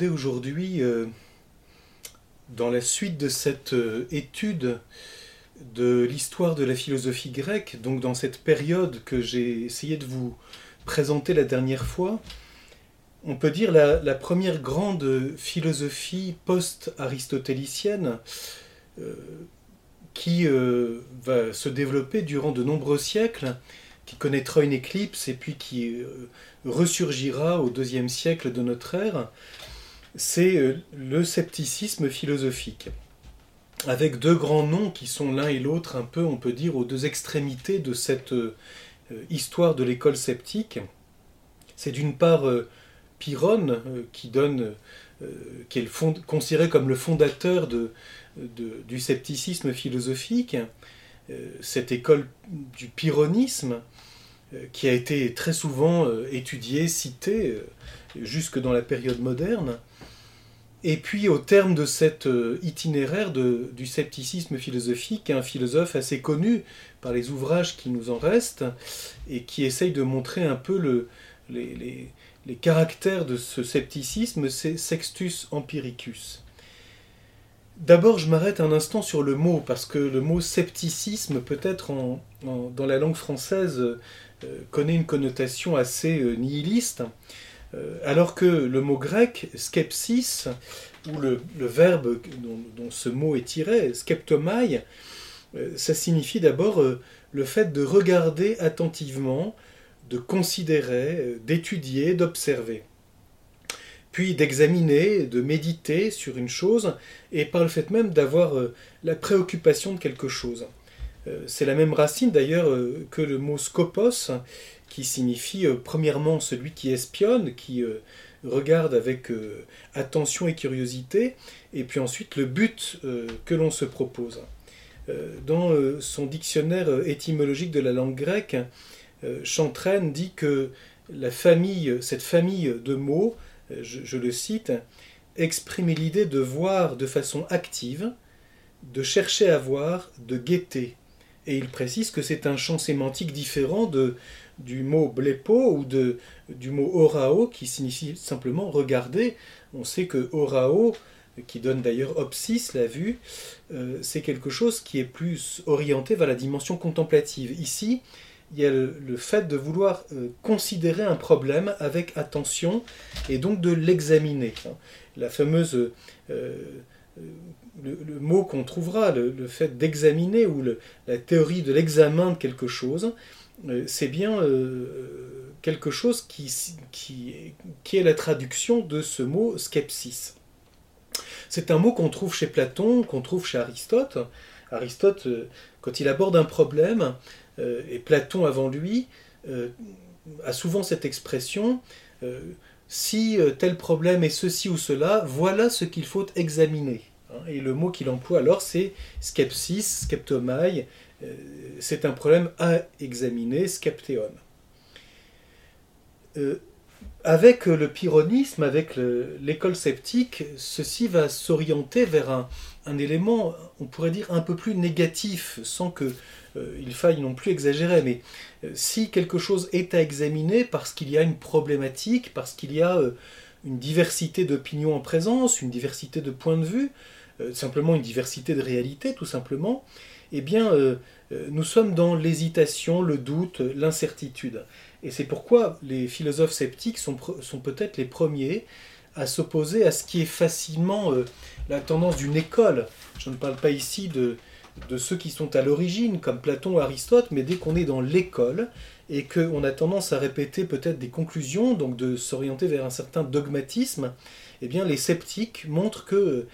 aujourd'hui, euh, dans la suite de cette euh, étude de l'histoire de la philosophie grecque, donc dans cette période que j'ai essayé de vous présenter la dernière fois, on peut dire la, première grande philosophie post-aristotélicienne euh, qui va se développer durant de nombreux siècles, qui connaîtra une éclipse et puis qui ressurgira au deuxième siècle de notre ère, c'est euh, le scepticisme philosophique, avec deux grands noms qui sont l'un et l'autre un peu, on peut dire, aux deux extrémités de cette euh, histoire de l'école sceptique. C'est d'une part euh, Pyrrhone, qui est considéré comme le fondateur du scepticisme philosophique, cette école du pyrrhonisme, euh, qui a été très souvent euh, étudié, cité, euh, jusque dans la période moderne. Et puis, au terme de cet itinéraire du scepticisme philosophique, un philosophe assez connu par les ouvrages qui nous en restent, et qui essaye de montrer un peu le, les, caractères de ce scepticisme, c'est Sextus Empiricus. D'abord, je m'arrête un instant sur le mot, parce que le mot scepticisme, peut-être dans la langue française, euh, connaît une connotation assez euh, nihiliste, euh, alors que le mot grec skepsis, ou le, verbe dont, ce mot est tiré, skeptomai, ça signifie d'abord le fait de regarder attentivement, de considérer, d'étudier, d'observer puis d'examiner, de méditer sur une chose, et par le fait même d'avoir la préoccupation de quelque chose. Euh, c'est la même racine d'ailleurs euh, que le mot scopos, qui signifie euh, premièrement celui qui espionne, qui regarde avec attention et curiosité, et puis ensuite le but que l'on se propose. Dans son dictionnaire étymologique de la langue grecque, Chantraine dit que la famille, cette famille de mots, je le cite, exprime l'idée de voir de façon active, de chercher à voir, de guetter, et il précise que c'est un champ sémantique différent de, du mot blepo ou du mot orao qui signifie simplement regarder. On sait que orao, qui donne d'ailleurs opsis, la vue, euh, c'est quelque chose qui est plus orienté vers la dimension contemplative. Ici, il y a le, fait de vouloir euh, considérer un problème avec attention et donc de l'examiner. La fameuse euh, le, mot qu'on trouvera, le, fait d'examiner ou la théorie de l'examen de quelque chose, c'est bien euh, quelque chose qui, est la traduction de ce mot skepsis. C'est un mot qu'on trouve chez Platon, qu'on trouve chez Aristote. Aristote, euh, quand il aborde un problème, et Platon avant lui, a souvent cette expression si tel problème est ceci ou cela, voilà ce qu'il faut examiner. Hein, et le mot qu'il emploie alors, c'est skepsis, skeptomai. Euh, c'est un problème à examiner, skeptéon. Euh, avec le pyrrhonisme, avec l'école sceptique, ceci va s'orienter vers un, élément, on pourrait dire, un peu plus négatif, sans qu'il euh, faille non plus exagérer. Mais si quelque chose est à examiner parce qu'il y a une problématique, parce qu'il y a une diversité d'opinions en présence, une diversité de points de vue, euh, simplement une diversité de réalités, tout simplement, eh bien, euh, euh, nous sommes dans l'hésitation, le doute, l'incertitude. Et c'est pourquoi les philosophes sceptiques sont, sont peut-être les premiers à s'opposer à ce qui est facilement la tendance d'une école. Je ne parle pas ici de, de ceux qui sont à l'origine, comme Platon ou Aristote, mais dès qu'on est dans l'école et qu'on a tendance à répéter peut-être des conclusions, donc de s'orienter vers un certain dogmatisme, eh bien les sceptiques montrent que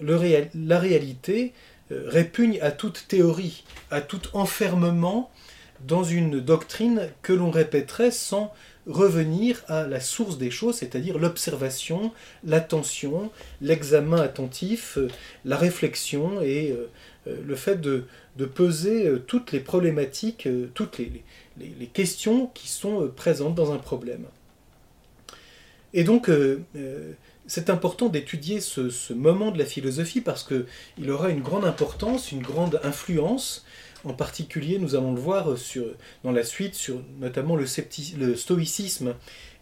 la réalité euh, répugne à toute théorie, à tout enfermement dans une doctrine que l'on répéterait sans revenir à la source des choses, c'est-à-dire l'observation, l'attention, l'examen attentif, euh, la réflexion et euh, le fait de, peser toutes les problématiques, toutes les, questions qui sont présentes dans un problème. Et donc, c'est important d'étudier ce, moment de la philosophie parce qu'il aura une grande importance, une grande influence. En particulier, nous allons le voir dans la suite sur notamment le, stoïcisme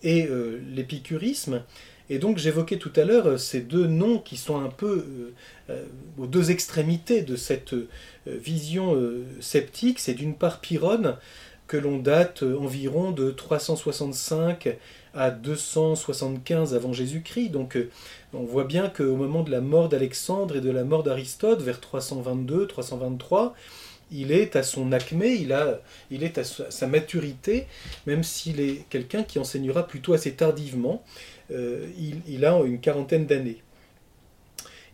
et euh, l'épicurisme. Et donc j'évoquais tout à l'heure ces deux noms qui sont un peu aux deux extrémités de cette vision sceptique. C'est d'une part Pyrrhone, que l'on date environ de 365 à 275 avant Jésus-Christ. Donc on voit bien qu'au moment de la mort d'Alexandre et de la mort d'Aristote, vers 322-323, il est à son acmé, il, est à sa maturité, même s'il est quelqu'un qui enseignera plutôt assez tardivement. Euh, il, a une quarantaine d'années.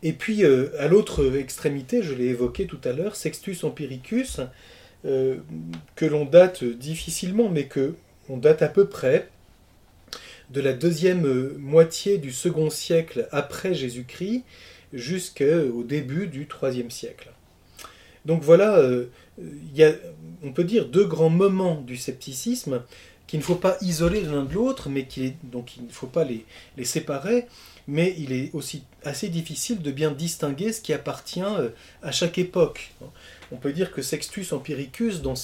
Et puis, euh, à l'autre extrémité, je l'ai évoqué tout à l'heure, Sextus Empiricus, euh, que l'on date difficilement, mais que on date à peu près de la deuxième moitié du second siècle après Jésus-Christ jusqu'au début du troisième siècle. Donc voilà, euh, y a, on peut dire, deux grands moments du scepticisme qu'il ne faut pas isoler l'un de l'autre, mais qui donc il ne faut pas les, séparer, mais il est aussi assez difficile de bien distinguer ce qui appartient euh, à chaque époque. On peut dire que Sextus Empiricus, dans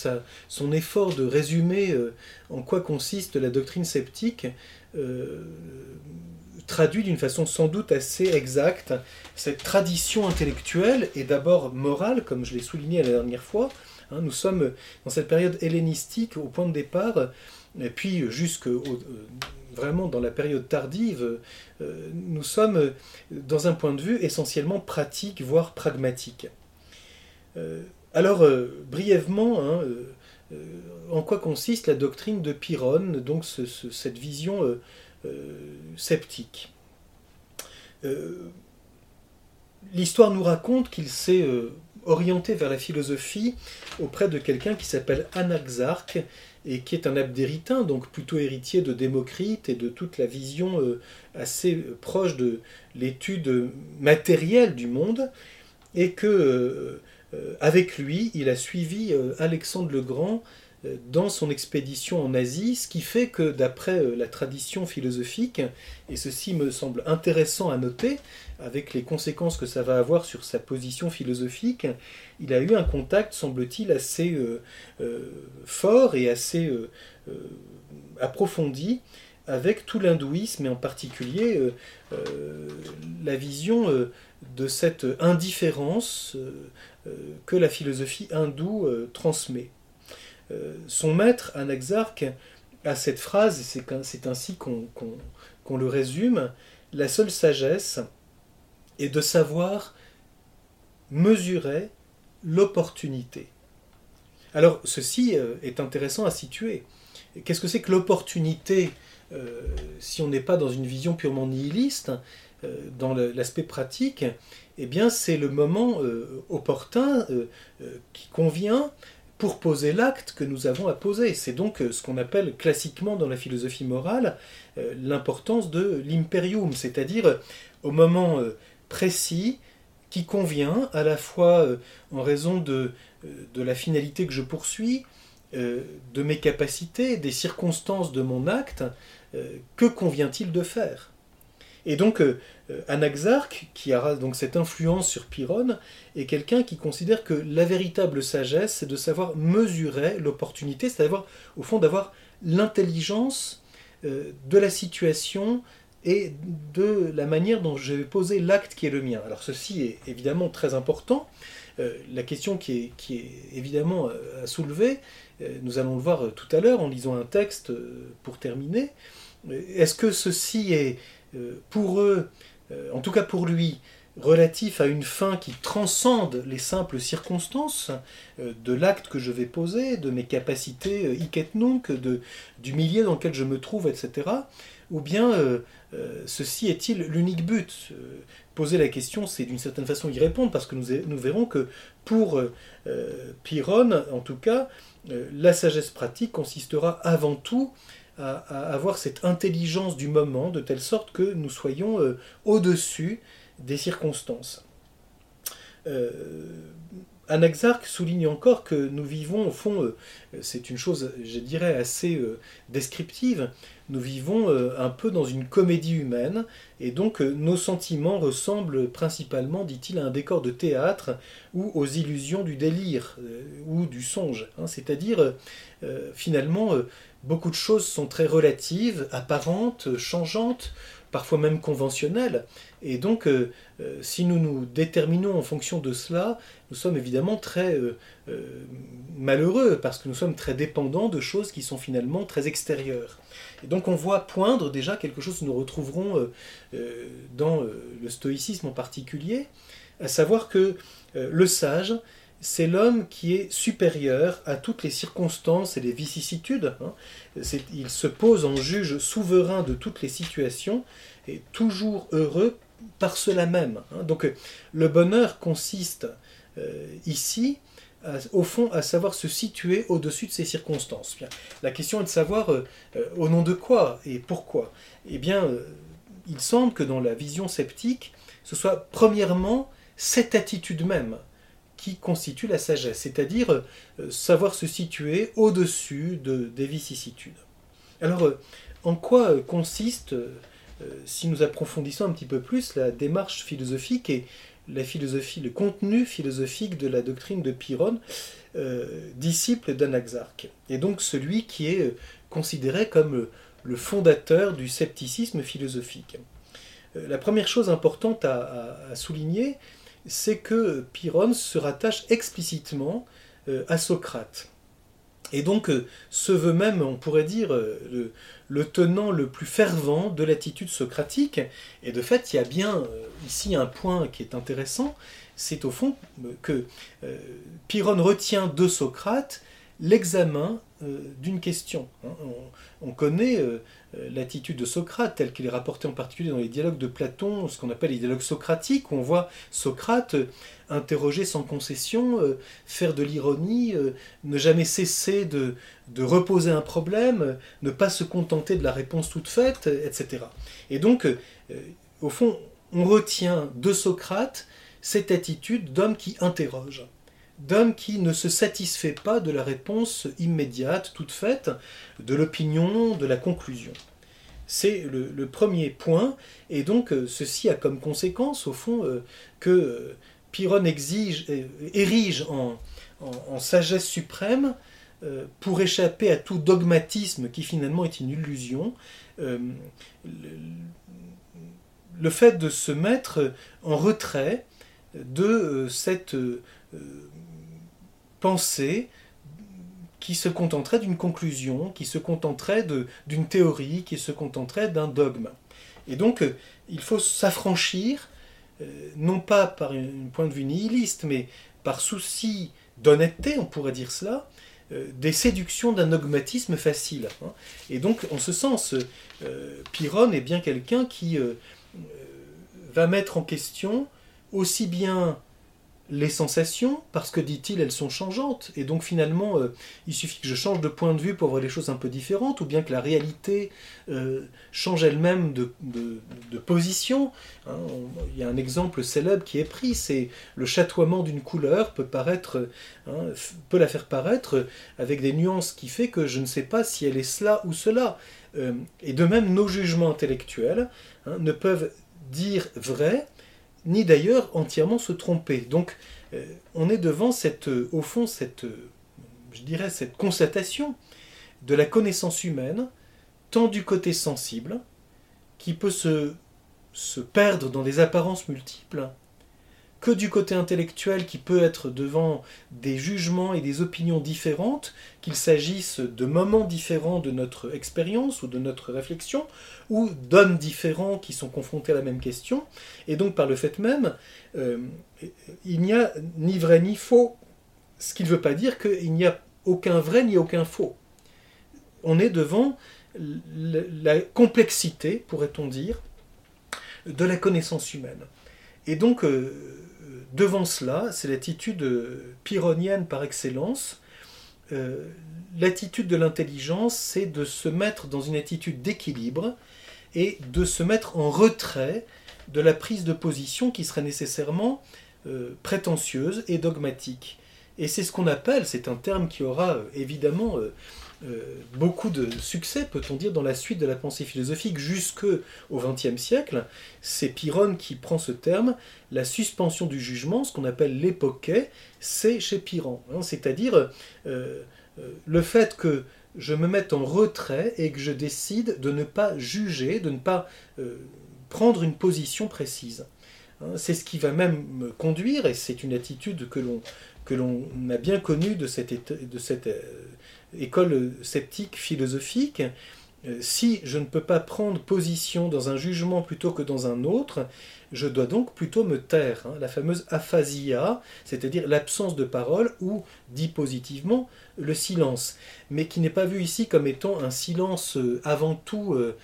son effort de résumer euh, en quoi consiste la doctrine sceptique, traduit d'une façon sans doute assez exacte cette tradition intellectuelle et d'abord morale, comme je l'ai souligné la dernière fois. Hein, nous sommes dans cette période hellénistique au point de départ, et puis jusque euh, vraiment dans la période tardive, euh, nous sommes dans un point de vue essentiellement pratique, voire pragmatique. Euh, alors, brièvement, hein, en quoi consiste la doctrine de Pyrrhone, donc cette vision euh, sceptique. Euh, l'histoire nous raconte qu'il s'est euh, orienté vers la philosophie auprès de quelqu'un qui s'appelle Anaxarque et qui est un abdéritain, donc plutôt héritier de Démocrite et de toute la vision assez proche de l'étude matérielle du monde, et que avec lui, il a suivi Alexandre le Grand dans son expédition en Asie, ce qui fait que d'après euh, la tradition philosophique, et ceci me semble intéressant à noter, avec les conséquences que ça va avoir sur sa position philosophique, il a eu un contact, semble-t-il, assez euh, euh, fort et assez approfondi avec tout l'hindouisme et en particulier la vision de cette indifférence que la philosophie hindoue transmet. Euh, son maître, Anaxarque, a cette phrase, c'est ainsi qu'on le résume, la seule sagesse est de savoir mesurer l'opportunité. Alors ceci euh, est intéressant à situer. Qu'est-ce que c'est que l'opportunité euh, si on n'est pas dans une vision purement nihiliste, dans l'aspect pratique, eh bien c'est le moment opportun qui convient pour poser l'acte que nous avons à poser. C'est donc euh, ce qu'on appelle classiquement dans la philosophie morale euh, l'importance de l'imperium, c'est-à-dire euh, au moment précis qui convient à la fois en raison de, de la finalité que je poursuis, de mes capacités, des circonstances de mon acte, que convient-il de faire? Et donc, euh, euh, Anaxarque, qui aura donc cette influence sur Pyrrhone, est quelqu'un qui considère que la véritable sagesse, c'est de savoir mesurer l'opportunité, c'est-à-dire, au fond, d'avoir l'intelligence euh, de la situation et de la manière dont je vais poser l'acte qui est le mien. Alors, ceci est évidemment très important. la question qui est, qui est évidemment à soulever, nous allons le voir tout à l'heure en lisant un texte pour terminer, est-ce que ceci est pour eux, euh, en tout cas pour lui, relatif à une fin qui transcende les simples circonstances euh, de l'acte que je vais poser, de mes capacités hic nunc, de, du milieu dans lequel je me trouve, etc. Ou bien ceci est-il l'unique but? Poser la question, c'est d'une certaine façon y répondre, parce que nous, verrons que pour Pyrrhone, en tout cas, la sagesse pratique consistera avant tout à, avoir cette intelligence du moment, de telle sorte que nous soyons euh, au-dessus des circonstances. Euh, Anaxarque souligne encore que nous vivons, au fond, euh, c'est une chose, je dirais, assez descriptive, nous vivons un peu dans une comédie humaine, et donc nos sentiments ressemblent principalement, dit-il, à un décor de théâtre ou aux illusions du délire ou du songe. Hein. C'est-à-dire, finalement, beaucoup de choses sont très relatives, apparentes, changeantes, parfois même conventionnelle. Et donc, si nous nous déterminons en fonction de cela, nous sommes évidemment très malheureux parce que nous sommes très dépendants de choses qui sont finalement très extérieures. Et donc on voit poindre déjà quelque chose que nous retrouverons dans le stoïcisme en particulier, à savoir que le sage, c'est l'homme qui est supérieur à toutes les circonstances et les vicissitudes. Hein. Il se pose en juge souverain de toutes les situations et toujours heureux par cela même. Hein. Donc le bonheur consiste euh, ici, au fond, à savoir se situer au-dessus de ces circonstances. la question est de savoir euh, euh, au nom de quoi et pourquoi. Eh bien, il semble que dans la vision sceptique, ce soit premièrement cette attitude même constitue la sagesse, c'est-à-dire euh, savoir se situer au-dessus de, des vicissitudes. Alors, euh, en quoi euh, consiste, si nous approfondissons un petit peu plus, la démarche philosophique et la philosophie, le contenu philosophique de la doctrine de Pyrrhon, disciple d'Anaxarque, et donc celui qui est considéré comme le fondateur du scepticisme philosophique? La première chose importante à souligner, c'est que Pyrrhon se rattache explicitement euh, à Socrate. Et donc euh, se veut même, on pourrait dire, euh, le, tenant le plus fervent de l'attitude socratique. Et de fait, il y a bien ici un point qui est intéressant, c'est au fond que Pyrrhon retient de Socrate l'examen d'une question. Hein. On, connaît euh, l'attitude de Socrate, telle qu'il est rapportée en particulier dans les dialogues de Platon, ce qu'on appelle les dialogues socratiques, où on voit Socrate euh, interroger sans concession, euh, faire de l'ironie, ne jamais cesser de, reposer un problème, ne pas se contenter de la réponse toute faite, etc. Et donc, au fond, on retient de Socrate cette attitude d'homme qui interroge d'homme qui ne se satisfait pas de la réponse immédiate, toute faite, de l'opinion, de la conclusion. C'est le, premier point, et donc euh, ceci a comme conséquence, au fond, euh, que euh, Pyrrhon exige, érige en, sagesse suprême pour échapper à tout dogmatisme qui finalement est une illusion, le, fait de se mettre en retrait de cette qui se contenterait d'une conclusion, qui se contenterait d'une théorie, qui se contenterait d'un dogme. Et donc, euh, il faut s'affranchir, euh, non pas par un point de vue nihiliste, mais par souci d'honnêteté, on pourrait dire cela, euh, des séductions d'un dogmatisme facile. Hein. Et donc, en ce sens, Pyrrhon est bien quelqu'un qui va mettre en question aussi bien les sensations, parce que dit-il, elles sont changeantes, et donc finalement, euh, il suffit que je change de point de vue pour voir les choses un peu différentes, ou bien que la réalité euh, change elle-même de, position. Hein. il y a un exemple célèbre qui est pris, c'est le chatoiement d'une couleur hein, peut la faire paraître avec des nuances qui fait que je ne sais pas si elle est cela ou cela. Euh, et de même, nos jugements intellectuels hein, ne peuvent dire vrai ni d'ailleurs entièrement se tromper. Donc euh, on est devant cette, euh, au fond, cette, euh, je dirais, cette constatation de la connaissance humaine, tant du côté sensible, qui peut se, se perdre dans des apparences multiples, que du côté intellectuel qui peut être devant des jugements et des opinions différentes, qu'il s'agisse de moments différents de notre expérience ou de notre réflexion, ou d'hommes différents qui sont confrontés à la même question. Et donc par le fait même, euh, il n'y a ni vrai ni faux, ce qui ne veut pas dire qu'il n'y a aucun vrai ni aucun faux. On est devant la complexité, pourrait-on dire, de la connaissance humaine. Et donc, euh, devant cela, c'est l'attitude pyrrhonienne par excellence. Euh, l'attitude de l'intelligence, c'est de se mettre dans une attitude d'équilibre et de se mettre en retrait de la prise de position qui serait nécessairement euh, prétentieuse et dogmatique. Et c'est ce qu'on appelle, c'est un terme qui aura euh, évidemment euh, beaucoup de succès, peut-on dire, dans la suite de la pensée philosophique jusque au XXe siècle. C'est Pyrrhon qui prend ce terme, la suspension du jugement, ce qu'on appelle l'époquet, c'est chez Pyrrhon. Hein. C'est-à-dire le fait que je me mette en retrait et que je décide de ne pas juger, de ne pas euh, prendre une position précise. Hein, c'est ce qui va même me conduire, et c'est une attitude que l'on que l'on a bien connue de cette, de cette euh, école sceptique philosophique, euh, si je ne peux pas prendre position dans un jugement plutôt que dans un autre, je dois donc plutôt me taire. Hein. la fameuse aphasia, c'est-à-dire l'absence de parole, ou, dit positivement, le silence. Mais qui n'est pas vu ici comme étant un silence euh, avant tout euh,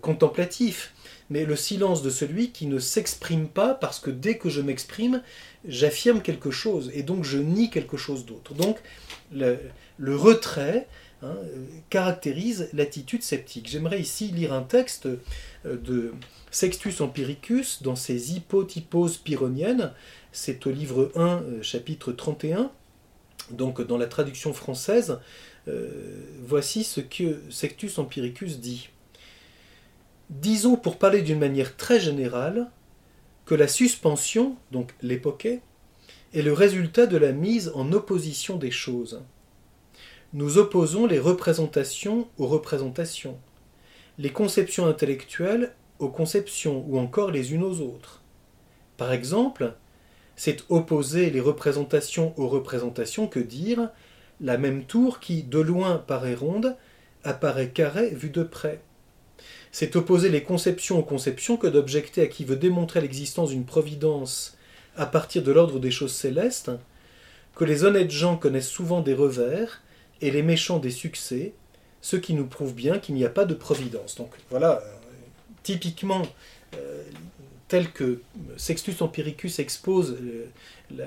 contemplatif, mais le silence de celui qui ne s'exprime pas parce que dès que je m'exprime, j'affirme quelque chose, et donc je nie quelque chose d'autre. Donc le retrait, Hein, caractérise l'attitude sceptique. J'aimerais ici lire un texte euh, de Sextus Empiricus dans ses hypotyposes pyrrhoniennes. C'est au livre 1, euh, chapitre 31. Donc dans la traduction française, euh, voici ce que Sextus Empiricus dit. Disons pour parler d'une manière très générale que la suspension, donc l'époquet, est le résultat de la mise en opposition des choses nous opposons les représentations aux représentations, les conceptions intellectuelles aux conceptions ou encore les unes aux autres. Par exemple, c'est opposer les représentations aux représentations que dire la même tour qui, de loin, paraît ronde, apparaît carrée vue de près. C'est opposer les conceptions aux conceptions que d'objecter à qui veut démontrer l'existence d'une providence à partir de l'ordre des choses célestes, que les honnêtes gens connaissent souvent des revers, et les méchants des succès, ce qui nous prouve bien qu'il n'y a pas de providence. Donc voilà, euh, typiquement, euh, tel que Sextus Empiricus expose euh,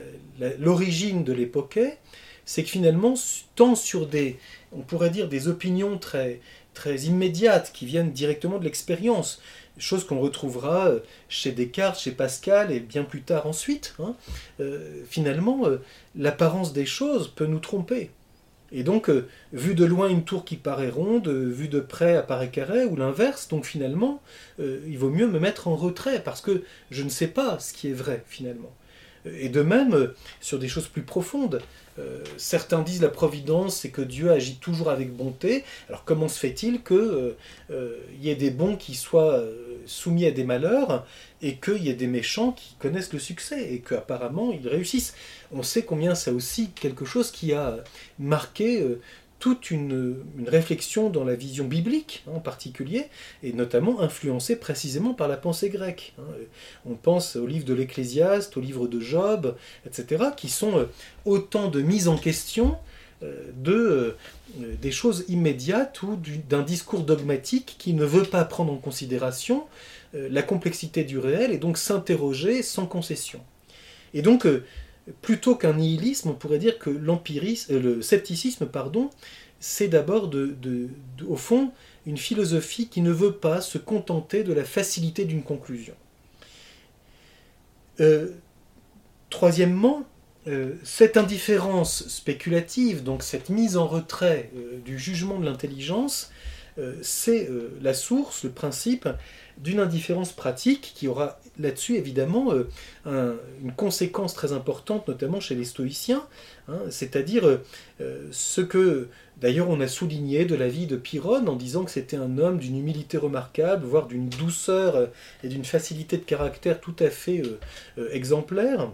l'origine de l'époquet, c'est que finalement, tant sur des, on pourrait dire, des opinions très, très immédiates qui viennent directement de l'expérience, chose qu'on retrouvera chez Descartes, chez Pascal et bien plus tard ensuite, hein, finalement, l'apparence des choses peut nous tromper. Et donc, euh, vu de loin une tour qui paraît ronde, euh, vu de près apparaît carré, ou l'inverse, donc finalement, euh, il vaut mieux me mettre en retrait, parce que je ne sais pas ce qui est vrai, finalement. Et de même, sur des choses plus profondes, certains disent la providence, c'est que Dieu agit toujours avec bonté. Alors comment se fait-il qu'il y ait des bons qui soient soumis à des malheurs et qu'il y ait des méchants qui connaissent le succès et qu'apparemment ils réussissent? On sait combien c'est aussi quelque chose qui a marqué euh, toute une, réflexion dans la vision biblique hein, en particulier, et notamment influencée précisément par la pensée grecque. Hein. On pense au livre de l'Ecclésiaste, au livre de Job, etc., qui sont euh, autant de mises en question euh, de, des choses immédiates ou d'un discours dogmatique qui ne veut pas prendre en considération la complexité du réel et donc s'interroger sans concession. Et donc, plutôt qu'un nihilisme, on pourrait dire que l'empirisme, euh, le scepticisme, pardon, c'est d'abord, au fond, une philosophie qui ne veut pas se contenter de la facilité d'une conclusion. Euh, troisièmement, euh, cette indifférence spéculative, donc cette mise en retrait du jugement de l'intelligence, c'est la source, le principe d'une indifférence pratique qui aura là-dessus évidemment euh, une conséquence très importante, notamment chez les stoïciens, hein, c'est-à-dire euh, ce que d'ailleurs on a souligné de la vie de Pyrrhone en disant que c'était un homme d'une humilité remarquable, voire d'une douceur et d'une facilité de caractère tout à fait euh, exemplaire.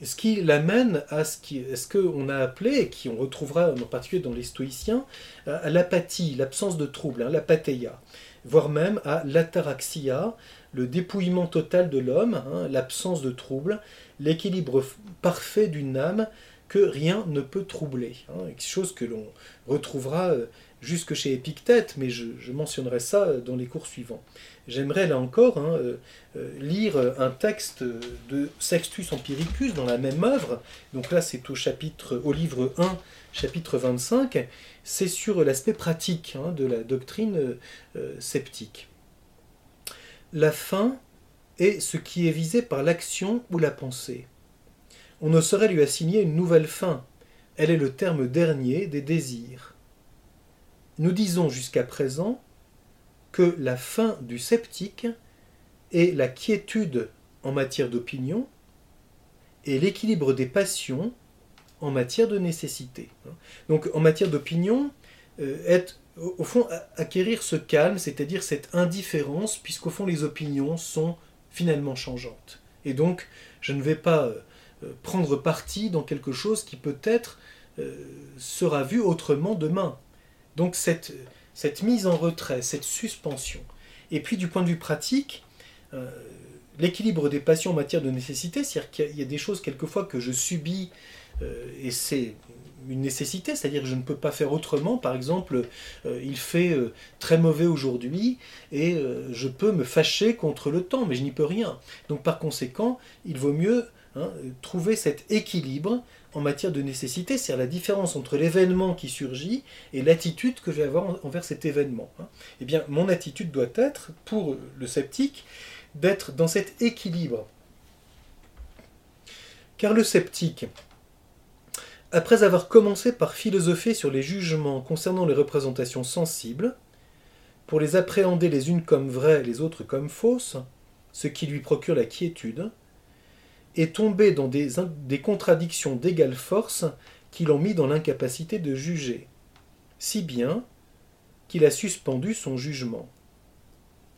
Ce qui l'amène à ce qu'on a appelé, et qui on retrouvera en particulier dans les stoïciens, à l'apathie, l'absence de trouble, hein, l'apatheia voire même à l'ataraxia, le dépouillement total de l'homme, hein, l'absence de trouble, l'équilibre parfait d'une âme que rien ne peut troubler. Hein, quelque chose que l'on retrouvera euh, jusque chez Épictète, mais je, mentionnerai ça euh, dans les cours suivants. J'aimerais là encore hein, euh, lire un texte de Sextus Empiricus dans la même œuvre. Donc là, c'est au chapitre, au livre 1, chapitre 25 c'est sur l'aspect pratique hein, de la doctrine sceptique. La fin est ce qui est visé par l'action ou la pensée. On ne saurait lui assigner une nouvelle fin, elle est le terme dernier des désirs. Nous disons jusqu'à présent que la fin du sceptique est la quiétude en matière d'opinion et l'équilibre des passions en matière de nécessité. Donc en matière d'opinion, être au fond, acquérir ce calme, c'est-à-dire cette indifférence, puisqu'au fond, les opinions sont finalement changeantes. Et donc, je ne vais pas euh, prendre parti dans quelque chose qui peut-être euh, sera vu autrement demain. Donc, cette, cette mise en retrait, cette suspension. Et puis, du point de vue pratique, euh, l'équilibre des passions en matière de nécessité, c'est-à-dire qu'il y a des choses quelquefois que je subis, et c'est une nécessité, c'est-à-dire que je ne peux pas faire autrement. Par exemple, euh, il fait euh, très mauvais aujourd'hui et euh, je peux me fâcher contre le temps, mais je n'y peux rien. Donc par conséquent, il vaut mieux hein, trouver cet équilibre en matière de nécessité, c'est-à-dire la différence entre l'événement qui surgit et l'attitude que je vais avoir envers cet événement. Hein. Eh bien, mon attitude doit être, pour le sceptique, d'être dans cet équilibre. Car le sceptique, après avoir commencé par philosopher sur les jugements concernant les représentations sensibles, pour les appréhender les unes comme vraies, les autres comme fausses, ce qui lui procure la quiétude, est tombé dans des, contradictions d'égale force qui l'ont mis dans l'incapacité de juger, si bien qu'il a suspendu son jugement.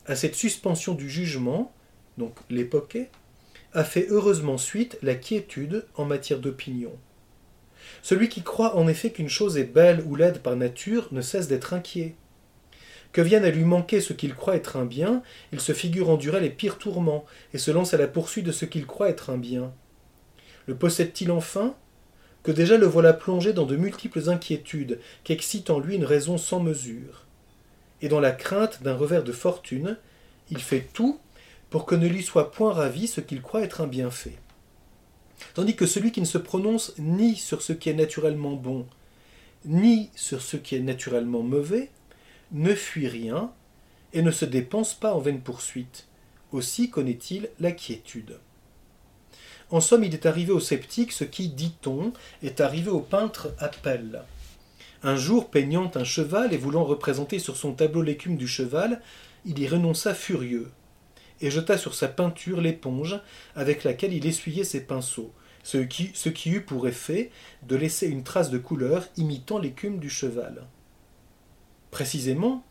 À cette suspension du jugement, donc l'époquet, a fait heureusement suite la quiétude en matière d'opinion. Celui qui croit en effet qu'une chose est belle ou laide par nature ne cesse d'être inquiet. Que vienne à lui manquer ce qu'il croit être un bien, il se figure endurer les pires tourments et se lance à la poursuite de ce qu'il croit être un bien. Le possède-t-il enfin? Que déjà le voilà plongé dans de multiples inquiétudes qu'excite en lui une raison sans mesure. Et dans la crainte d'un revers de fortune, il fait tout pour que ne lui soit point ravi ce qu'il croit être un bienfait. Tandis que celui qui ne se prononce ni sur ce qui est naturellement bon, ni sur ce qui est naturellement mauvais, ne fuit rien et ne se dépense pas en vaines poursuites. Aussi connaît-il la quiétude. En somme, il est arrivé au sceptique ce qui, dit-on, est arrivé au peintre pelle. Un jour, peignant un cheval et voulant représenter sur son tableau l'écume du cheval, il y renonça furieux et jeta sur sa peinture l'éponge avec laquelle il essuyait ses pinceaux, ce qui eut pour effet de laisser une trace de couleur imitant l'écume du cheval. Précisément,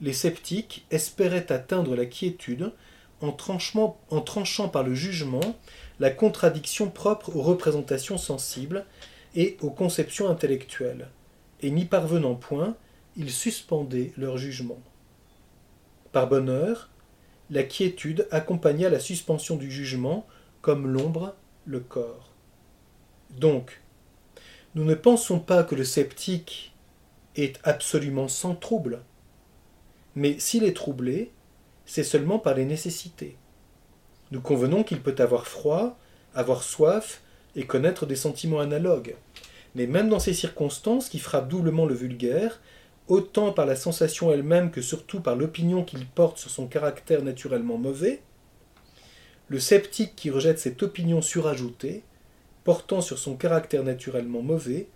les sceptiques espéraient atteindre la quiétude en, tranchant par le jugement la contradiction propre aux représentations sensibles et aux conceptions intellectuelles, et n'y parvenant point, ils suspendaient leur jugement. Par bonheur, la quiétude accompagna la suspension du jugement comme l'ombre le corps. Donc, nous ne pensons pas que le sceptique est absolument sans trouble, mais s'il est troublé, c'est seulement par les nécessités. Nous convenons qu'il peut avoir froid, avoir soif et connaître des sentiments analogues. Mais même dans ces circonstances qui frappent doublement le vulgaire, autant par la sensation elle-même que surtout par l'opinion qu'il porte sur son caractère naturellement mauvais, le sceptique qui rejette cette opinion surajoutée, portant sur son caractère naturellement mauvais,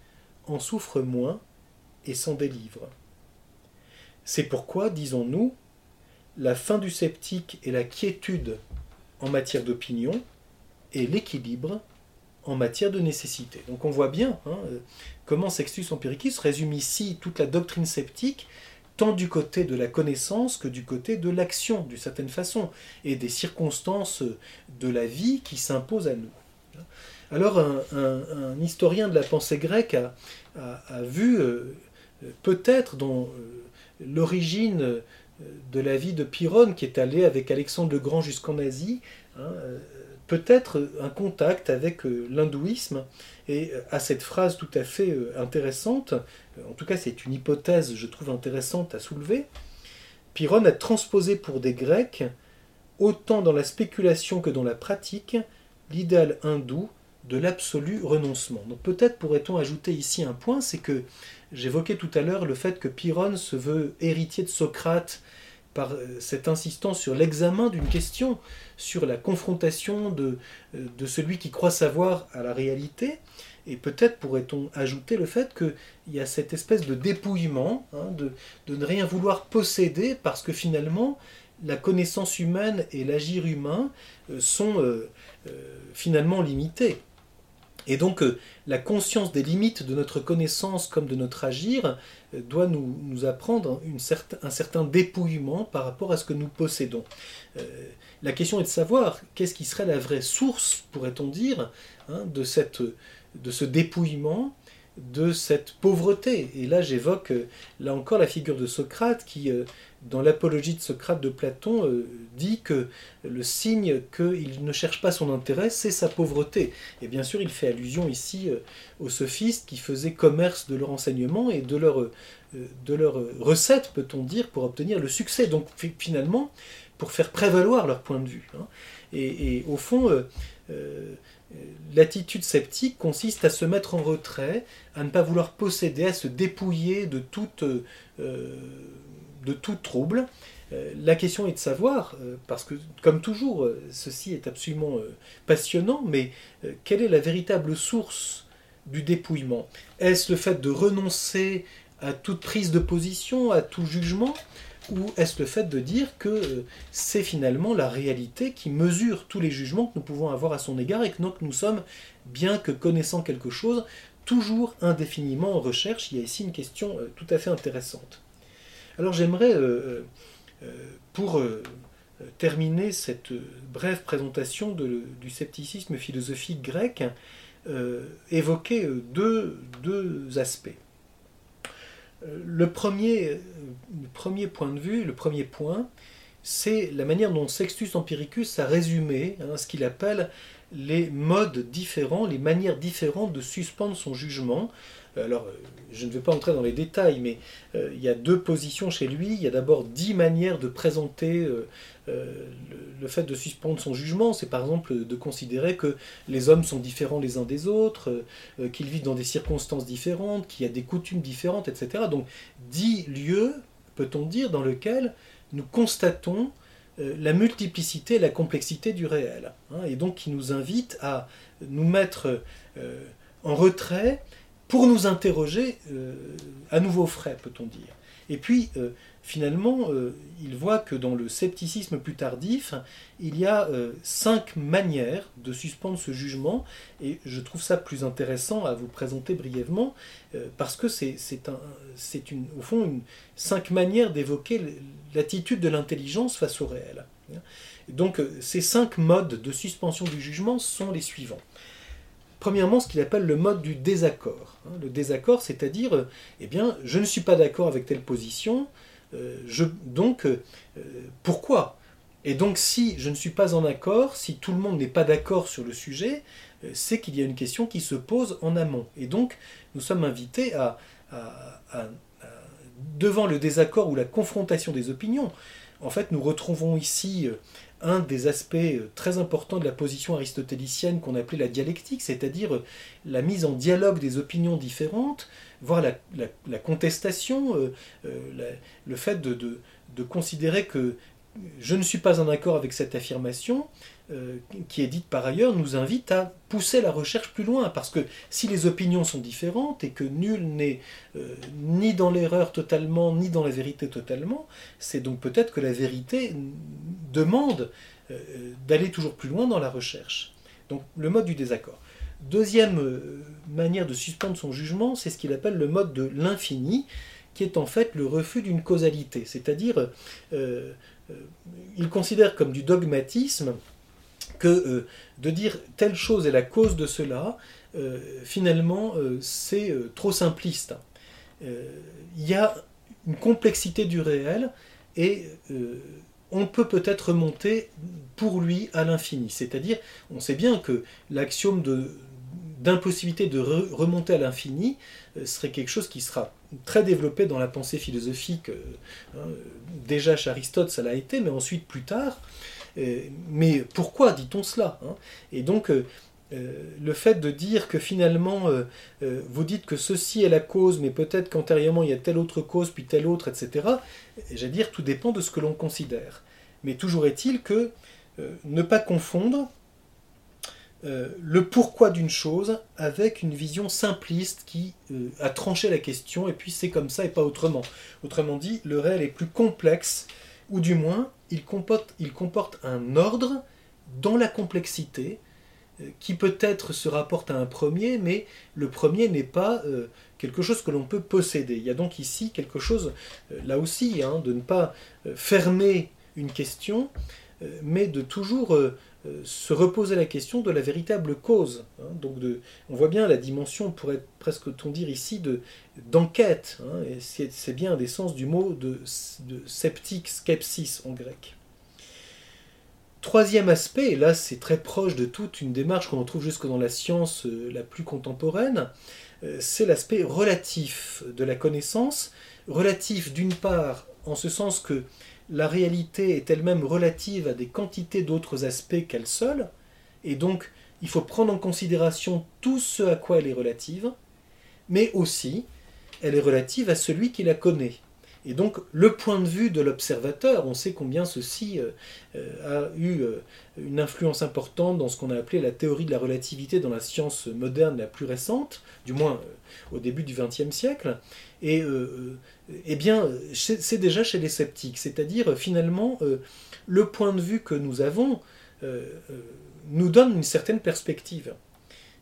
en souffre moins et s'en délivre. C'est pourquoi, disons-nous, la fin du sceptique est la quiétude en matière d'opinion et l'équilibre en matière de nécessité. Donc on voit bien hein, euh, comment Sextus Empiricus résume ici toute la doctrine sceptique, tant du côté de la connaissance que du côté de l'action, d'une certaine façon, et des circonstances de la vie qui s'imposent à nous. Alors un, historien de la pensée grecque a, vu euh, peut-être dans euh, l'origine de la vie de Pyrrhone, qui est allé avec Alexandre le Grand jusqu'en Asie, hein, peut-être un contact avec euh, l'hindouisme et euh, à cette phrase tout à fait euh, intéressante, en tout cas c'est une hypothèse je trouve intéressante à soulever, Pyrrhone a transposé pour des Grecs, autant dans la spéculation que dans la pratique, l'idéal hindou de l'absolu renoncement. Donc peut-être pourrait-on ajouter ici un point, c'est que j'évoquais tout à l'heure le fait que Pyrrhone se veut héritier de Socrate par cette insistance sur l'examen d'une question, sur la confrontation de, euh, de celui qui croit savoir à la réalité. Et peut-être pourrait-on ajouter le fait qu'il y a cette espèce de dépouillement, hein, de, ne rien vouloir posséder, parce que finalement, la connaissance humaine et l'agir humain euh, sont euh, finalement limités. Et donc la conscience des limites de notre connaissance comme de notre agir doit nous, apprendre un certain dépouillement par rapport à ce que nous possédons. la question est de savoir qu'est-ce qui serait la vraie source, pourrait-on dire, hein, de, ce dépouillement de cette pauvreté. Et là, j'évoque, euh, là encore, la figure de Socrate qui, euh, dans l'apologie de Socrate de Platon, euh, dit que le signe qu'il ne cherche pas son intérêt, c'est sa pauvreté. Et bien sûr, il fait allusion ici aux sophistes qui faisaient commerce de leur enseignement et de leur, de leur recette, peut-on dire, pour obtenir le succès. Donc, finalement, pour faire prévaloir leur point de vue. Hein. Et, au fond, L'attitude sceptique consiste à se mettre en retrait, à ne pas vouloir posséder, à se dépouiller de, toute, euh, de tout trouble. Euh, la question est de savoir, euh, parce que comme toujours, ceci est absolument passionnant, mais quelle est la véritable source du dépouillement? Est-ce le fait de renoncer à toute prise de position, à tout jugement? Ou est-ce le fait de dire que euh, c'est finalement la réalité qui mesure tous les jugements que nous pouvons avoir à son égard et que donc nous sommes, bien que connaissant quelque chose, toujours indéfiniment en recherche? Il y a ici une question euh, tout à fait intéressante. Alors j'aimerais, euh, pour terminer cette brève présentation du scepticisme philosophique grec, évoquer deux aspects le premier, premier point de vue, le premier point, c'est la manière dont Sextus Empiricus a résumé hein, ce qu'il appelle les modes différents, les manières différentes de suspendre son jugement. Alors, je ne vais pas entrer dans les détails, mais euh, il y a deux positions chez lui. Il y a d'abord dix manières de présenter euh, euh, le, fait de suspendre son jugement. C'est par exemple de considérer que les hommes sont différents les uns des autres, qu'ils vivent dans des circonstances différentes, qu'il y a des coutumes différentes, etc. Donc, dix lieux, peut-on dire, dans lesquels nous constatons la multiplicité et la complexité du réel. Hein, et donc qui nous invite à nous mettre en retrait pour nous interroger euh, à nouveau frais, peut-on dire. Et puis, euh, finalement, euh, il voit que dans le scepticisme plus tardif, il y a cinq manières de suspendre ce jugement, et je trouve ça plus intéressant à vous présenter brièvement, parce que c'est au fond cinq manières d'évoquer l'attitude de l'intelligence face au réel. Donc, ces cinq modes de suspension du jugement sont les suivants. Premièrement, ce qu'il appelle le mode du désaccord. Hein, le désaccord, c'est-à-dire, euh, eh bien, je ne suis pas d'accord avec telle position, euh, je, donc, euh, pourquoi? Et donc, si je ne suis pas en accord, si tout le monde n'est pas d'accord sur le sujet, c'est qu'il y a une question qui se pose en amont. Et donc, nous sommes invités à, devant le désaccord ou la confrontation des opinions, en fait, nous retrouvons ici un des aspects euh, très importants de la position aristotélicienne qu'on appelait la dialectique, c'est-à-dire euh, la mise en dialogue des opinions différentes, voire la, contestation, euh, le fait de, considérer que je ne suis pas en accord avec cette affirmation, qui est dite par ailleurs, nous invite à pousser la recherche plus loin, parce que si les opinions sont différentes et que nul n'est ni dans l'erreur totalement, ni dans la vérité totalement, c'est donc peut-être que la vérité demande euh, d'aller toujours plus loin dans la recherche. Donc le mode du désaccord. Deuxième euh, manière de suspendre son jugement, c'est ce qu'il appelle le mode de l'infini, qui est en fait le refus d'une causalité. C'est-à-dire, euh, il considère comme du dogmatisme que de dire telle chose est la cause de cela, finalement, c'est trop simpliste. Il y a une complexité du réel et on peut peut-être remonter pour lui à l'infini. C'est-à-dire, on sait bien que l'axiome d'impossibilité de remonter à l'infini euh, serait quelque chose qui sera très développé dans la pensée philosophique. Euh, hein. déjà chez Aristote, ça l'a été, mais ensuite plus tard. Euh, mais pourquoi dit-on cela hein? Et donc, le fait de dire que finalement, vous dites que ceci est la cause, mais peut-être qu'antérieurement il y a telle autre cause, puis telle autre, etc., j'allais dire, tout dépend de ce que l'on considère. Mais toujours est-il que euh, ne pas confondre euh, le pourquoi d'une chose avec une vision simpliste qui euh, a tranché la question et puis c'est comme ça et pas autrement. Autrement dit, le réel est plus complexe, ou du moins, il comporte, un ordre dans la complexité qui peut-être se rapporte à un premier, mais le premier n'est pas quelque chose que l'on peut posséder. Il y a donc ici quelque chose, là aussi, hein, de ne pas fermer une question, mais de toujours euh, se reposer la question de la véritable cause. Hein. donc on voit bien la dimension, pourrait presque on dire ici, de, d'enquête. Hein, c'est, bien un des sens du mot de, sceptique, skepsis en grec. Troisième aspect, et là c'est très proche de toute une démarche qu'on retrouve jusque dans la science euh, la plus contemporaine, euh, c'est l'aspect relatif de la connaissance, relatif d'une part en ce sens que la réalité est elle-même relative à des quantités d'autres aspects qu'elle seule, et donc il faut prendre en considération tout ce à quoi elle est relative, mais aussi elle est relative à celui qui la connaît. Et donc le point de vue de l'observateur, on sait combien ceci euh, euh, a eu euh, une influence importante dans ce qu'on a appelé la théorie de la relativité dans la science moderne la plus récente, du moins au début du XXe siècle. Et eh bien, c'est déjà chez les sceptiques, c'est-à-dire finalement le point de vue que nous avons nous donne une certaine perspective.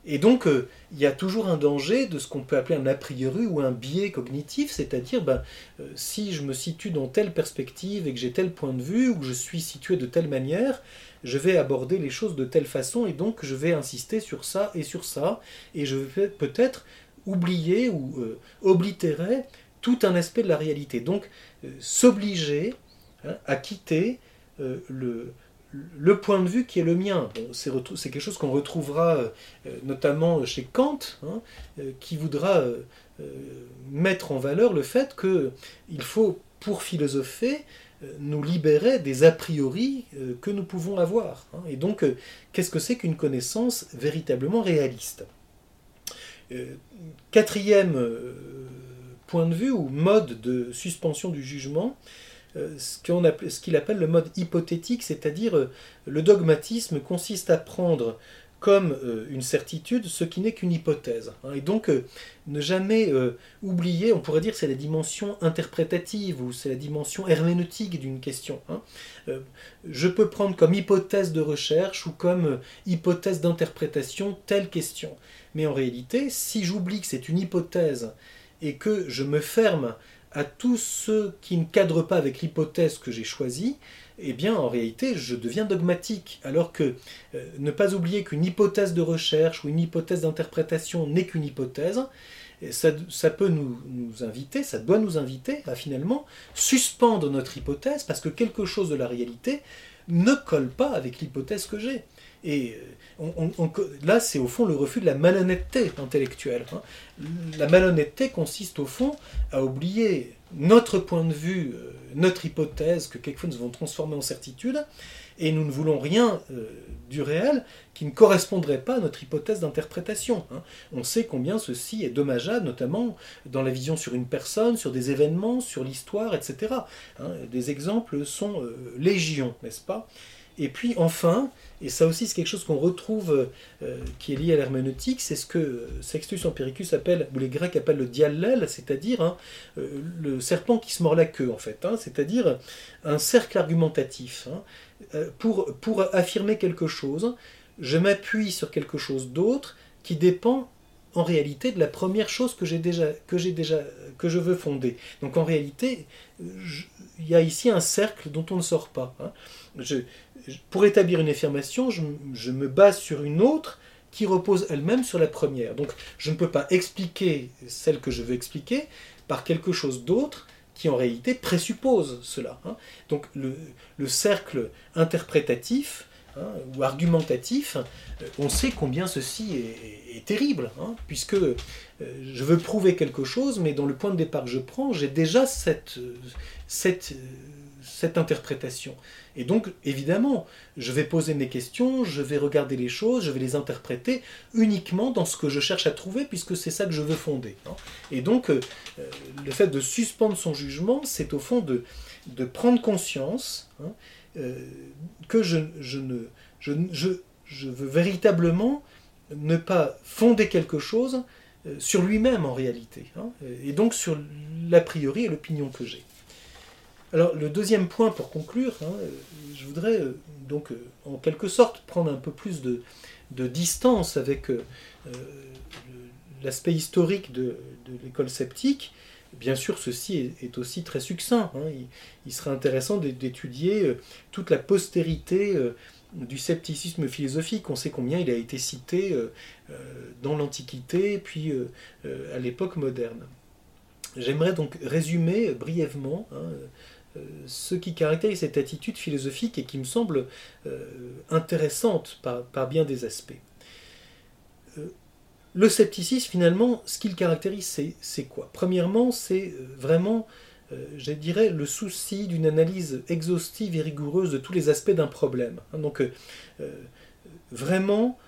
Et donc, euh, il y a toujours un danger de ce qu'on peut appeler un a priori ou un biais cognitif, c'est-à-dire, ben, euh, si je me situe dans telle perspective et que j'ai tel point de vue, ou que je suis situé de telle manière, je vais aborder les choses de telle façon, et donc je vais insister sur ça et sur ça, et je vais peut-être oublier ou euh, oblitérer tout un aspect de la réalité. Donc, s'obliger hein, à quitter le, le point de vue qui est le mien. c'est quelque chose qu'on retrouvera euh, notamment chez Kant, hein, euh, qui voudra euh, mettre en valeur le fait qu'il faut, pour philosopher, nous libérer des a priori que nous pouvons avoir. Hein. Et donc, qu'est-ce que c'est qu'une connaissance véritablement réaliste? Quatrième point de vue ou mode de suspension du jugement, euh, ce qu'il appelle le mode hypothétique, c'est-à-dire euh, le dogmatisme consiste à prendre comme euh, une certitude ce qui n'est qu'une hypothèse. Hein. Et donc, ne jamais oublier, on pourrait dire c'est la dimension interprétative ou c'est la dimension herméneutique d'une question. Hein. Je peux prendre comme hypothèse de recherche ou comme hypothèse d'interprétation telle question. Mais en réalité, si j'oublie que c'est une hypothèse et que je me ferme à tous ceux qui ne cadrent pas avec l'hypothèse que j'ai choisie, eh bien en réalité je deviens dogmatique. Alors que euh, ne pas oublier qu'une hypothèse de recherche ou une hypothèse d'interprétation n'est qu'une hypothèse, ça, ça, peut nous, nous, inviter, ça doit nous inviter à finalement suspendre notre hypothèse parce que quelque chose de la réalité ne colle pas avec l'hypothèse que j'ai. Et euh, là, c'est au fond le refus de la malhonnêteté intellectuelle. Hein. La malhonnêteté consiste au fond à oublier notre point de vue, euh, notre hypothèse que quelquefois nous avons transformée en certitude, et nous ne voulons rien euh, du réel qui ne correspondrait pas à notre hypothèse d'interprétation. Hein. On sait combien ceci est dommageable, notamment dans la vision sur une personne, sur des événements, sur l'histoire, etc. Hein. Des exemples sont légion, n'est-ce pas? Et puis enfin, et ça aussi, c'est quelque chose qu'on retrouve euh, qui est lié à l'herméneutique, c'est ce que Sextus Empiricus appelle, ou les Grecs appellent le diallel, c'est-à-dire hein, euh, le serpent qui se mord la queue, en fait, hein, c'est-à-dire un cercle argumentatif. Hein. Euh, pour, pour affirmer quelque chose, je m'appuie sur quelque chose d'autre qui dépend en réalité de la première chose que j'ai déjà que j'ai déjà que je veux fonder. Donc en réalité, il y a ici un cercle dont on ne sort pas. Pour établir une affirmation, je, me base sur une autre qui repose elle-même sur la première. Donc je ne peux pas expliquer celle que je veux expliquer par quelque chose d'autre qui en réalité présuppose cela. Hein. Donc le, cercle interprétatif hein, ou argumentatif, euh, on sait combien ceci est, terrible, hein, puisque euh, je veux prouver quelque chose, mais dans le point de départ que je prends, j'ai déjà cette, cette, cette interprétation. Et donc, évidemment, je vais poser mes questions, je vais regarder les choses, je vais les interpréter uniquement dans ce que je cherche à trouver, puisque c'est ça que je veux fonder. Hein. Et donc, euh, le fait de suspendre son jugement, c'est au fond de, prendre conscience hein, euh, que je, veux véritablement ne pas fonder quelque chose euh, sur lui-même en réalité, hein, et donc sur l'a priori et l'opinion que j'ai. Alors le deuxième point pour conclure, hein, je voudrais euh, donc euh, en quelque sorte prendre un peu plus de, distance avec l'aspect historique de, l'école sceptique, bien sûr, ceci est, aussi très succinct. Hein. Il, serait intéressant d'étudier toute la postérité du scepticisme philosophique. On sait combien il a été cité dans l'Antiquité, puis à l'époque moderne. J'aimerais donc résumer brièvement hein, euh, ce qui caractérise cette attitude philosophique et qui me semble euh, intéressante par, bien des aspects. Euh, le scepticisme, finalement, ce qu'il caractérise, c'est quoi? Premièrement, c'est vraiment, je dirais, le souci d'une analyse exhaustive et rigoureuse de tous les aspects d'un problème. Hein, donc, vraiment,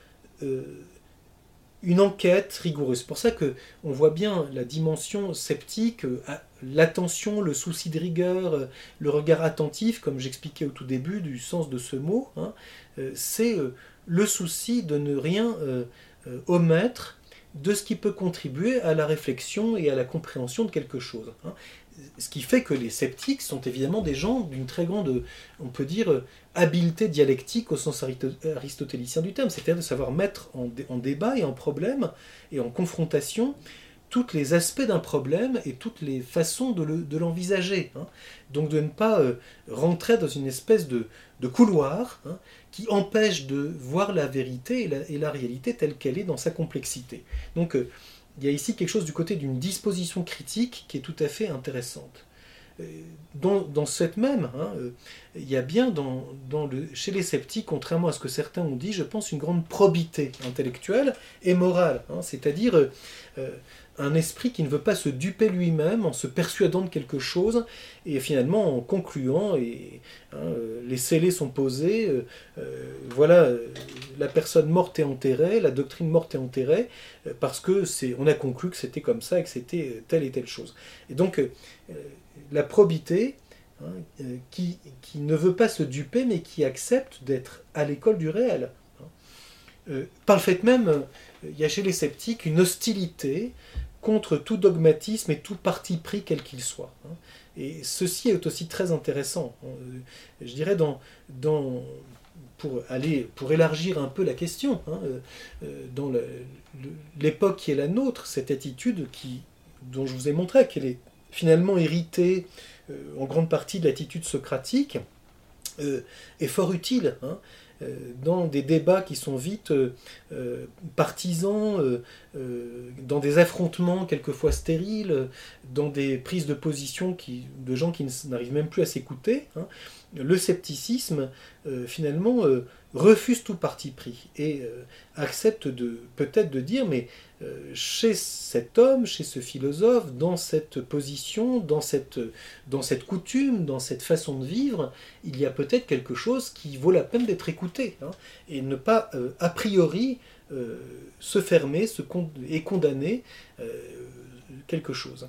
une enquête rigoureuse. C'est pour ça que on voit bien la dimension sceptique, euh, l'attention, le souci de rigueur, euh, le regard attentif, comme j'expliquais au tout début du sens de ce mot. Hein, euh, c'est le souci de ne rien omettre de ce qui peut contribuer à la réflexion et à la compréhension de quelque chose. Hein ce qui fait que les sceptiques sont évidemment des gens d'une très grande, on peut dire, habileté dialectique au sens aristotélicien du terme, c'est-à-dire de savoir mettre en, débat et en problème et en confrontation tous les aspects d'un problème et toutes les façons de l'envisager. Hein. Donc de ne pas euh, rentrer dans une espèce de, couloir hein, qui empêche de voir la vérité et la, réalité telle qu'elle est dans sa complexité. Donc euh, il y a ici quelque chose du côté d'une disposition critique qui est tout à fait intéressante. Euh, dans, cette même, hein, il y a bien dans, le, chez les sceptiques, contrairement à ce que certains ont dit, je pense une grande probité intellectuelle et morale. Hein. C'est-à-dire, un esprit qui ne veut pas se duper lui-même en se persuadant de quelque chose et finalement en concluant et hein, euh, les scellés sont posés euh, euh, voilà la personne morte est enterrée la doctrine morte est enterrée parce que c'est on a conclu que c'était comme ça et que c'était telle et telle chose. Et donc la probité hein, qui, ne veut pas se duper mais qui accepte d'être à l'école du réel. Par le fait même il y a chez les sceptiques une hostilité contre tout dogmatisme et tout parti pris quel qu'il soit. Hein. Et ceci est aussi très intéressant. Euh, je dirais pour aller pour élargir un peu la question, hein, euh, euh, dans l'époque qui est la nôtre, cette attitude qui, dont je vous ai montré qu'elle est finalement héritée en grande partie de l'attitude socratique, est fort utile. Hein. Euh, dans des débats qui sont vite euh, euh, partisans, dans des affrontements quelquefois stériles, dans des prises de position de gens qui n'arrivent même plus à s'écouter, hein, le scepticisme, finalement, refuse tout parti pris et accepte de peut-être de dire mais chez cet homme, chez ce philosophe, dans cette position, dans cette, dans cette coutume, dans cette façon de vivre, il y a peut-être quelque chose qui vaut la peine d'être écouté hein, et ne pas a priori se fermer se et condamner quelque chose.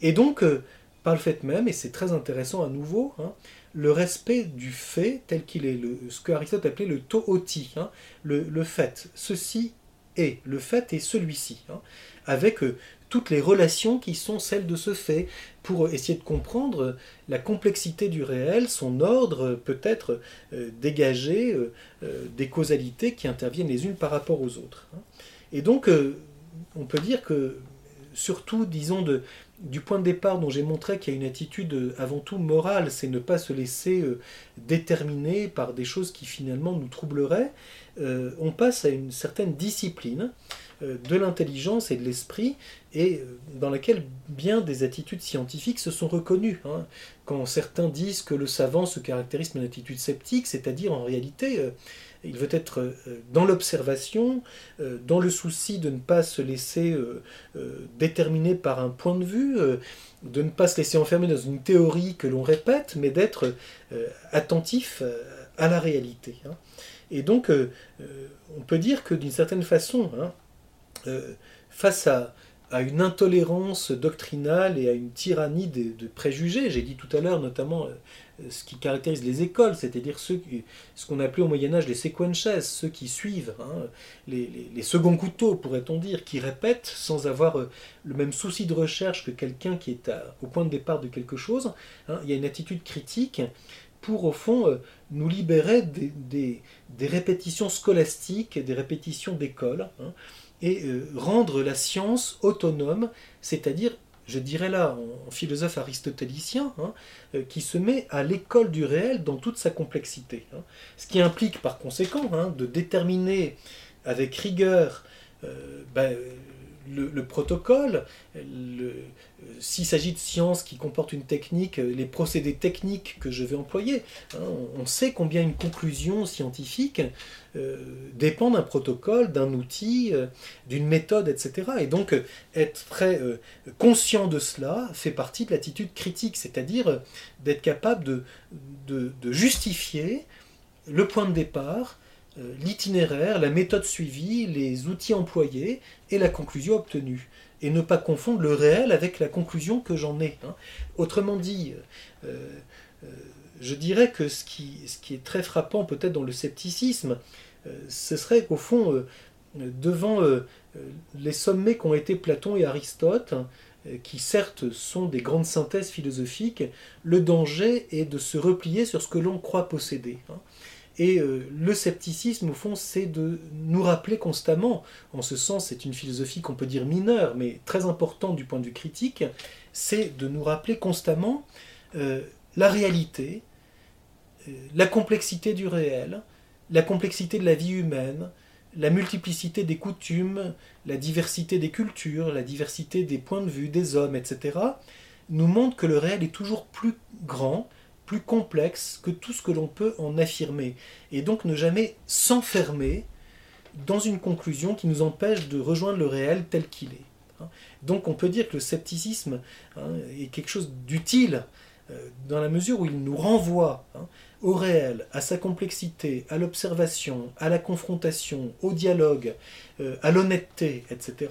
Et donc, par le fait même, et c'est très intéressant à nouveau, hein, le respect du fait tel qu'il est, ce que Aristote appelait le tooti, hein, le, fait. Ceci est, le fait est celui-ci, hein, avec euh, toutes les relations qui sont celles de ce fait, pour essayer de comprendre la complexité du réel, son ordre, peut-être euh, dégager euh, des causalités qui interviennent les unes par rapport aux autres. Hein. Et donc, on peut dire que, surtout, disons, du point de départ dont j'ai montré qu'il y a une attitude euh, avant tout morale, c'est ne pas se laisser euh, déterminer par des choses qui finalement nous troubleraient, euh, on passe à une certaine discipline de l'intelligence et de l'esprit, et dans laquelle bien des attitudes scientifiques se sont reconnues. Hein. Quand certains disent que le savant se caractérise par une attitude sceptique, c'est-à-dire en réalité il veut être euh, dans l'observation, euh, dans le souci de ne pas se laisser euh, déterminer par un point de vue, de ne pas se laisser enfermer dans une théorie que l'on répète, mais d'être attentif à la réalité. Hein. Et donc, on peut dire que d'une certaine façon, hein, face à, une intolérance doctrinale et à une tyrannie de, préjugés. J'ai dit tout à l'heure notamment ce qui caractérise les écoles, c'est-à-dire ce qu'on appelait au Moyen Âge les sequences, ceux qui suivent, hein, les, les, seconds couteaux pourrait-on dire, qui répètent sans avoir euh, le même souci de recherche que quelqu'un qui est au point de départ de quelque chose. Hein. Il y a une attitude critique pour au fond nous libérer des, répétitions scolastiques, des répétitions d'école, hein, et rendre la science autonome, c'est-à-dire je dirais là, en philosophe aristotélicien, hein, euh, qui se met à l'école du réel dans toute sa complexité. Hein. Ce qui implique par conséquent hein, de déterminer avec rigueur euh, ben, le, protocole, s'il s'agit de sciences qui comportent une technique, les procédés techniques que je vais employer, hein, on sait combien une conclusion scientifique euh, dépend d'un protocole, d'un outil, euh, d'une méthode, etc. Et donc être très euh, conscient de cela fait partie de l'attitude critique, c'est-à-dire d'être capable de justifier le point de départ, euh, l'itinéraire, la méthode suivie, les outils employés et la conclusion obtenue. Et ne pas confondre le réel avec la conclusion que j'en ai. Hein. Autrement dit, euh, euh, je dirais que ce qui, ce qui est très frappant peut-être dans le scepticisme, ce serait qu'au fond, devant les sommets qu'ont été Platon et Aristote, qui certes sont des grandes synthèses philosophiques, le danger est de se replier sur ce que l'on croit posséder. Hein. Et euh, le scepticisme, au fond, c'est de nous rappeler constamment, en ce sens c'est une philosophie qu'on peut dire mineure, mais très importante du point de vue critique, c'est de nous rappeler constamment euh, la réalité, euh, la complexité du réel, la complexité de la vie humaine, la multiplicité des coutumes, la diversité des cultures, la diversité des points de vue des hommes, etc., nous montre que le réel est toujours plus grand, plus complexe que tout ce que l'on peut en affirmer, et donc ne jamais s'enfermer dans une conclusion qui nous empêche de rejoindre le réel tel qu'il est. Hein. Donc on peut dire que le scepticisme hein, est quelque chose d'utile euh, dans la mesure où il nous renvoie hein, au réel, à sa complexité, à l'observation, à la confrontation, au dialogue, euh, à l'honnêteté, etc.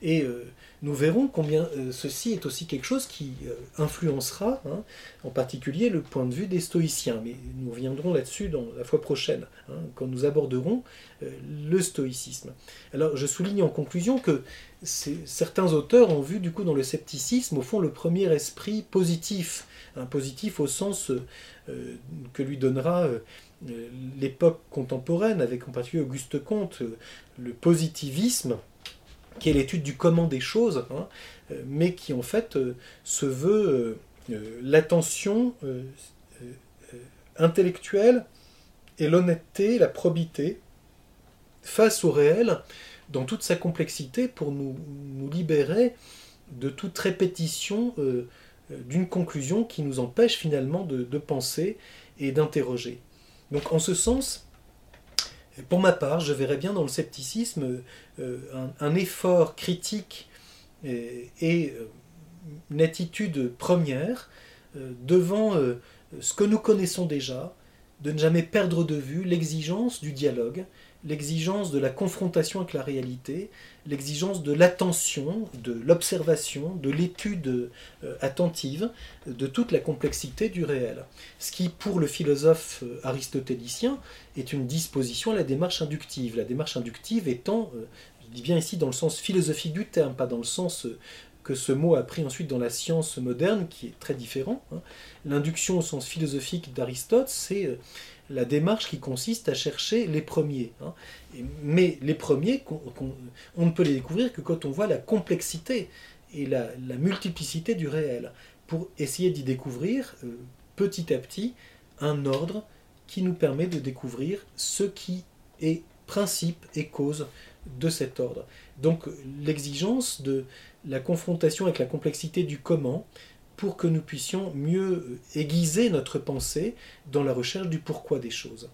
Et euh, nous verrons combien euh, ceci est aussi quelque chose qui euh, influencera hein, en particulier le point de vue des stoïciens. Mais nous reviendrons là-dessus dans la fois prochaine, hein, quand nous aborderons euh, le stoïcisme. Alors je souligne en conclusion que certains auteurs ont vu du coup dans le scepticisme au fond le premier esprit positif, positif au sens que lui donnera l'époque contemporaine, avec en particulier Auguste Comte, le positivisme qui est l'étude du comment des choses, hein, euh, mais qui en fait euh, se veut euh, l'attention intellectuelle et l'honnêteté, la probité face au réel dans toute sa complexité pour nous, libérer de toute répétition d'une conclusion qui nous empêche finalement de penser et d'interroger. Donc en ce sens, pour ma part, je verrais bien dans le scepticisme euh, un, effort critique et, euh, une attitude première euh, devant ce que nous connaissons déjà, de ne jamais perdre de vue l'exigence du dialogue, l'exigence de la confrontation avec la réalité, l'exigence de l'attention, de l'observation, de l'étude euh, attentive de toute la complexité du réel. Ce qui, pour le philosophe euh, aristotélicien, est une disposition à la démarche inductive. La démarche inductive étant, euh, je dis bien ici dans le sens philosophique du terme, pas dans le sens que ce mot a pris ensuite dans la science moderne, qui est très différent. Hein. L'induction au sens philosophique d'Aristote, c'est la démarche qui consiste à chercher les premiers. Hein. Mais les premiers, on ne peut les découvrir que quand on voit la complexité et la, multiplicité du réel, pour essayer d'y découvrir euh, petit à petit un ordre qui nous permet de découvrir ce qui est principe et cause de cet ordre. Donc l'exigence de la confrontation avec la complexité du comment, pour que nous puissions mieux aiguiser notre pensée dans la recherche du pourquoi des choses.